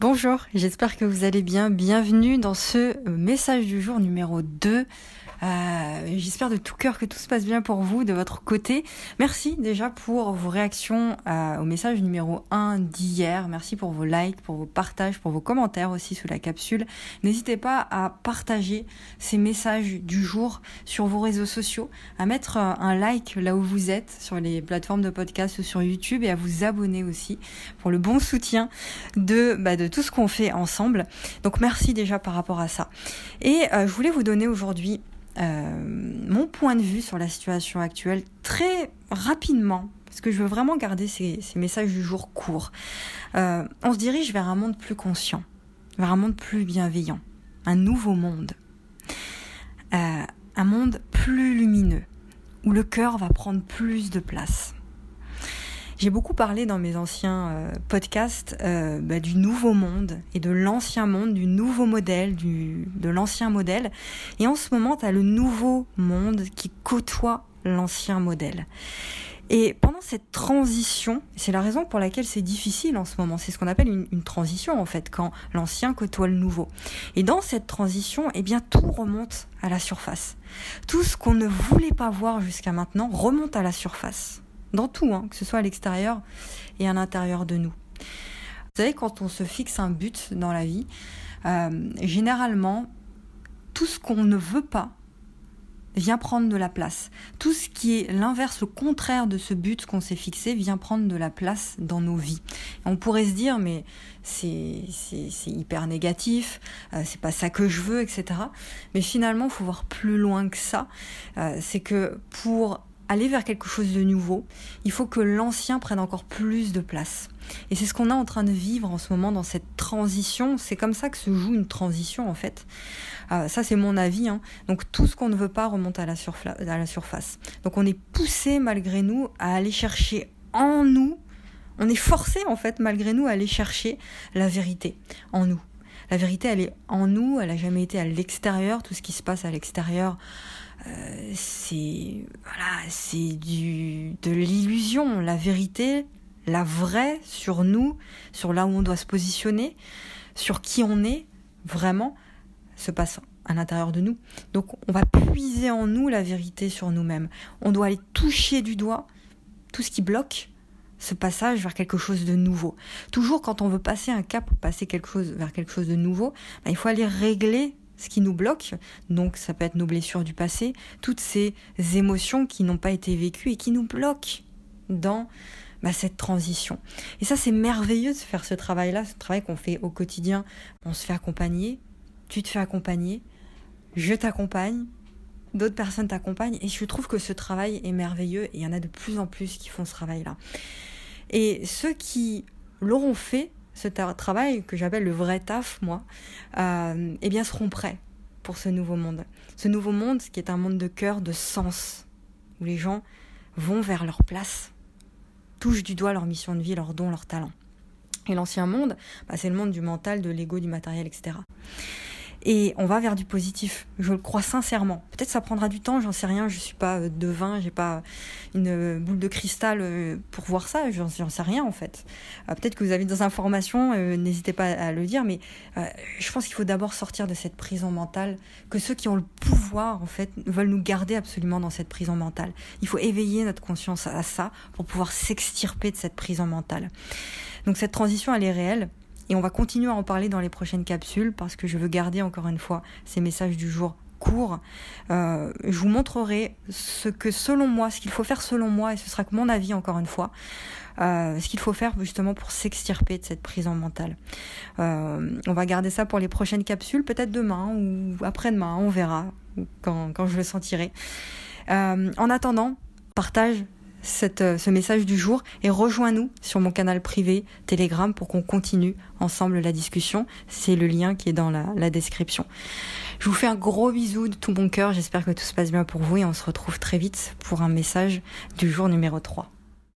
Bonjour, j'espère que vous allez bien. Bienvenue dans ce message du jour numéro 2 euh, J'espère de tout cœur que tout se passe bien pour vous de votre côté. Merci déjà pour vos réactions euh, au message numéro 1 d'hier. Merci pour vos likes, pour vos partages, pour vos commentaires aussi sous la capsule. N'hésitez pas à partager ces messages du jour sur vos réseaux sociaux, à mettre euh, un like là où vous êtes sur les plateformes de podcast sur YouTube et à vous abonner aussi pour le bon soutien de, bah, de tout ce qu'on fait ensemble. Donc merci déjà par rapport à ça. Et euh, je voulais vous donner aujourd'hui euh, mon point de vue sur la situation actuelle très rapidement, parce que je veux vraiment garder ces, messages du jour courts. Euh, on se dirige vers un monde plus conscient, vers un monde plus bienveillant, un nouveau monde, un monde plus lumineux, où le cœur va prendre plus de place. J'ai beaucoup parlé dans mes anciens euh, podcasts euh, bah, du nouveau monde et de l'ancien monde, du nouveau modèle, du, de l'ancien modèle. Et en ce moment, tu as le nouveau monde qui côtoie l'ancien modèle. Et pendant cette transition, c'est la raison pour laquelle c'est difficile en ce moment, c'est ce qu'on appelle une, une, transition en fait, quand l'ancien côtoie le nouveau. Et dans cette transition, eh bien tout remonte à la surface. Tout ce qu'on ne voulait pas voir jusqu'à maintenant remonte à la surface dans tout, hein, que ce soit à l'extérieur et à l'intérieur de nous. Vous savez, quand on se fixe un but dans la vie, euh, généralement, tout ce qu'on ne veut pas vient prendre de la place. Tout ce qui est l'inverse, le contraire de ce but qu'on s'est fixé, vient prendre de la place dans nos vies. on pourrait se dire, mais c'est hyper négatif, euh, c'est pas ça que je veux, etc. Mais finalement, il faut voir plus loin que ça. Euh, c'est que pour aller vers quelque chose de nouveau, il faut que l'ancien prenne encore plus de place. Et c'est ce qu'on est en train de vivre en ce moment dans cette transition. C'est comme ça que se joue une transition en fait. Euh, ça c'est mon avis. Hein. Donc tout ce qu'on ne veut pas remonte à la, à la surface. Donc on est poussé malgré nous à aller chercher en nous. On est forcé en fait malgré nous à aller chercher la vérité en nous. La vérité elle est en nous. Elle n'a jamais été à l'extérieur. Tout ce qui se passe à l'extérieur euh, c'est voilà, c'est du de l'illusion, la vérité, la vraie sur nous, sur là où on doit se positionner, sur qui on est vraiment se passe à l'intérieur de nous. Donc on va puiser en nous la vérité sur nous-mêmes. On doit aller toucher du doigt tout ce qui bloque ce passage vers quelque chose de nouveau. Toujours quand on veut passer un cap, passer quelque chose vers quelque chose de nouveau, ben, il faut aller régler ce qui nous bloque, donc ça peut être nos blessures du passé, toutes ces émotions qui n'ont pas été vécues et qui nous bloquent dans bah, cette transition. Et ça, c'est merveilleux de faire ce travail-là, ce travail qu'on fait au quotidien. On se fait accompagner, tu te fais accompagner, je t'accompagne, d'autres personnes t'accompagnent, et je trouve que ce travail est merveilleux, et il y en a de plus en plus qui font ce travail-là. Et ceux qui l'auront fait, ce travail que j'appelle le vrai taf, moi, euh, eh bien, seront prêts pour ce nouveau monde. Ce nouveau monde qui est un monde de cœur, de sens, où les gens vont vers leur place, touchent du doigt leur mission de vie, leurs dons, leurs talents. Et l'ancien monde, bah, c'est le monde du mental, de l'ego, du matériel, etc et on va vers du positif. Je le crois sincèrement. Peut-être ça prendra du temps, j'en sais rien. Je suis pas euh, devin, j'ai pas une boule de cristal euh, pour voir ça. J'en sais rien en fait. Euh, peut-être que vous avez des informations, n'hésitez pas à le dire. Mais je pense qu'il faut d'abord sortir de cette prison mentale. Que ceux qui ont le pouvoir en fait veulent nous garder absolument dans cette prison mentale. Il faut éveiller notre conscience à ça pour pouvoir s'extirper de cette prison mentale. Donc cette transition elle est réelle. Et on va continuer à en parler dans les prochaines capsules parce que je veux garder encore une fois ces messages du jour courts. Euh, je vous montrerai ce que selon moi, ce qu'il faut faire selon moi, et ce sera que mon avis encore une fois, euh, ce qu'il faut faire justement pour s'extirper de cette prison mentale. Euh, on va garder ça pour les prochaines capsules, peut-être demain ou après-demain, on verra quand, quand je le sentirai. en attendant, partage euh, ce message du jour et rejoins-nous sur mon canal privé Telegram pour qu'on continue ensemble la discussion. C'est le lien qui est dans la, description. Je vous fais un gros bisou de tout mon cœur. J'espère que tout se passe bien pour vous et on se retrouve très vite pour un message du jour numéro 3.